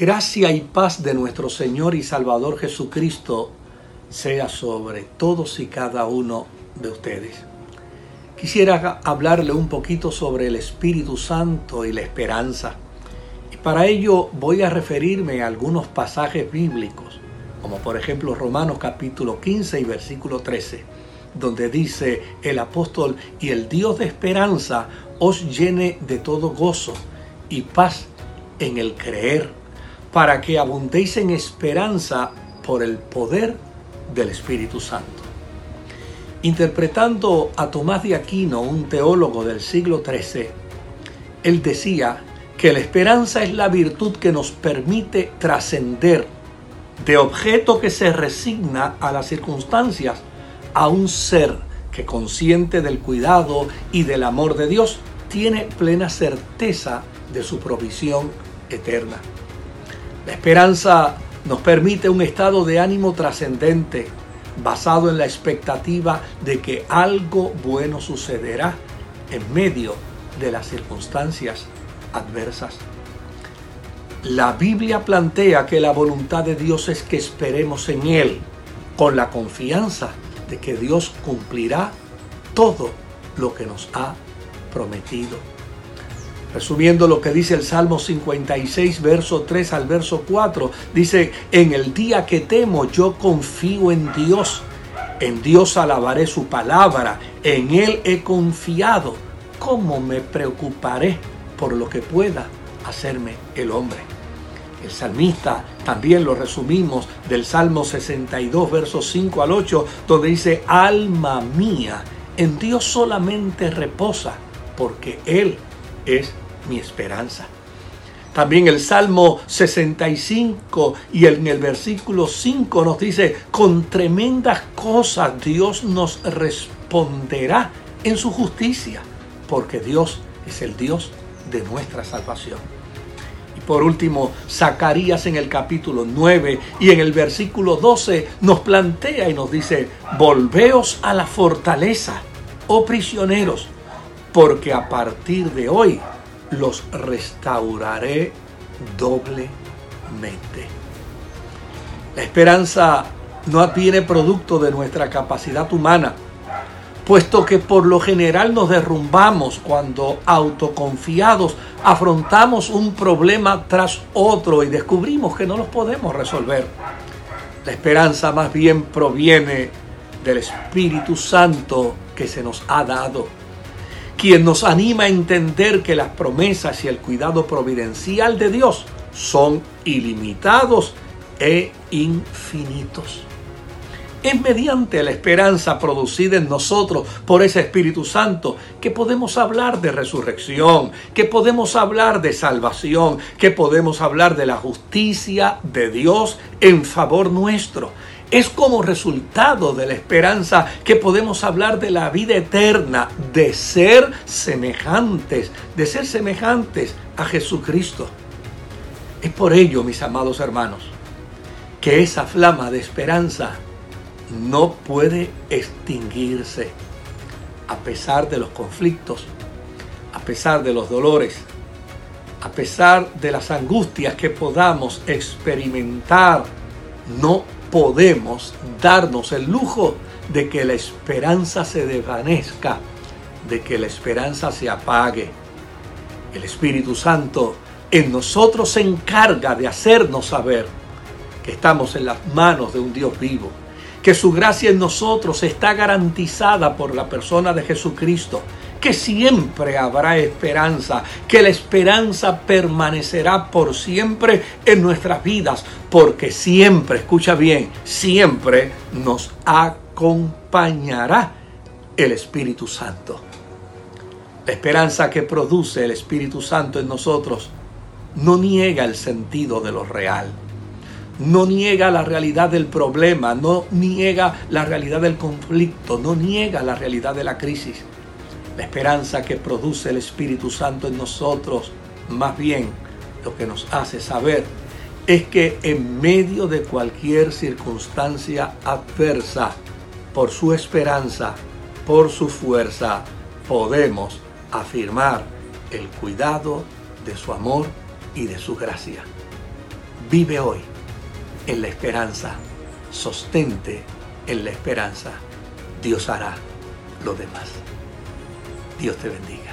Gracia y paz de nuestro Señor y Salvador Jesucristo sea sobre todos y cada uno de ustedes. Quisiera hablarle un poquito sobre el Espíritu Santo y la esperanza. Y para ello voy a referirme a algunos pasajes bíblicos, como por ejemplo Romanos capítulo 15 y versículo 13, donde dice el apóstol, y el Dios de esperanza os llene de todo gozo y paz en el creer para que abundéis en esperanza por el poder del Espíritu Santo. Interpretando a Tomás de Aquino, un teólogo del siglo XIII, él decía que la esperanza es la virtud que nos permite trascender de objeto que se resigna a las circunstancias a un ser que consciente del cuidado y del amor de Dios tiene plena certeza de su provisión eterna. La esperanza nos permite un estado de ánimo trascendente basado en la expectativa de que algo bueno sucederá en medio de las circunstancias adversas. La Biblia plantea que la voluntad de Dios es que esperemos en Él con la confianza de que Dios cumplirá todo lo que nos ha prometido. Resumiendo lo que dice el Salmo 56, verso 3 al verso 4, dice, en el día que temo yo confío en Dios, en Dios alabaré su palabra, en Él he confiado, ¿cómo me preocuparé por lo que pueda hacerme el hombre? El salmista también lo resumimos del Salmo 62, versos 5 al 8, donde dice, alma mía, en Dios solamente reposa, porque Él mi esperanza. También el Salmo 65 y en el versículo 5 nos dice, con tremendas cosas Dios nos responderá en su justicia, porque Dios es el Dios de nuestra salvación. Y por último, Zacarías en el capítulo 9 y en el versículo 12 nos plantea y nos dice, volveos a la fortaleza, oh prisioneros, porque a partir de hoy los restauraré doblemente. La esperanza no viene producto de nuestra capacidad humana, puesto que por lo general nos derrumbamos cuando autoconfiados afrontamos un problema tras otro y descubrimos que no los podemos resolver. La esperanza más bien proviene del Espíritu Santo que se nos ha dado quien nos anima a entender que las promesas y el cuidado providencial de Dios son ilimitados e infinitos. Es mediante la esperanza producida en nosotros por ese Espíritu Santo que podemos hablar de resurrección, que podemos hablar de salvación, que podemos hablar de la justicia de Dios en favor nuestro es como resultado de la esperanza que podemos hablar de la vida eterna, de ser semejantes, de ser semejantes a Jesucristo. Es por ello, mis amados hermanos, que esa flama de esperanza no puede extinguirse a pesar de los conflictos, a pesar de los dolores, a pesar de las angustias que podamos experimentar, no podemos darnos el lujo de que la esperanza se desvanezca, de que la esperanza se apague. El Espíritu Santo en nosotros se encarga de hacernos saber que estamos en las manos de un Dios vivo, que su gracia en nosotros está garantizada por la persona de Jesucristo, que siempre habrá esperanza, que la esperanza permanecerá por siempre en nuestras vidas, porque siempre, escucha bien, siempre nos acompañará el Espíritu Santo. La esperanza que produce el Espíritu Santo en nosotros no niega el sentido de lo real, no niega la realidad del problema, no niega la realidad del conflicto, no niega la realidad de la crisis la esperanza que produce el Espíritu Santo en nosotros, más bien lo que nos hace saber es que en medio de cualquier circunstancia adversa, por su esperanza, por su fuerza, podemos afirmar el cuidado de su amor y de su gracia. Vive hoy en la esperanza. Sostente en la esperanza. Dios hará lo demás. Dios te bendiga.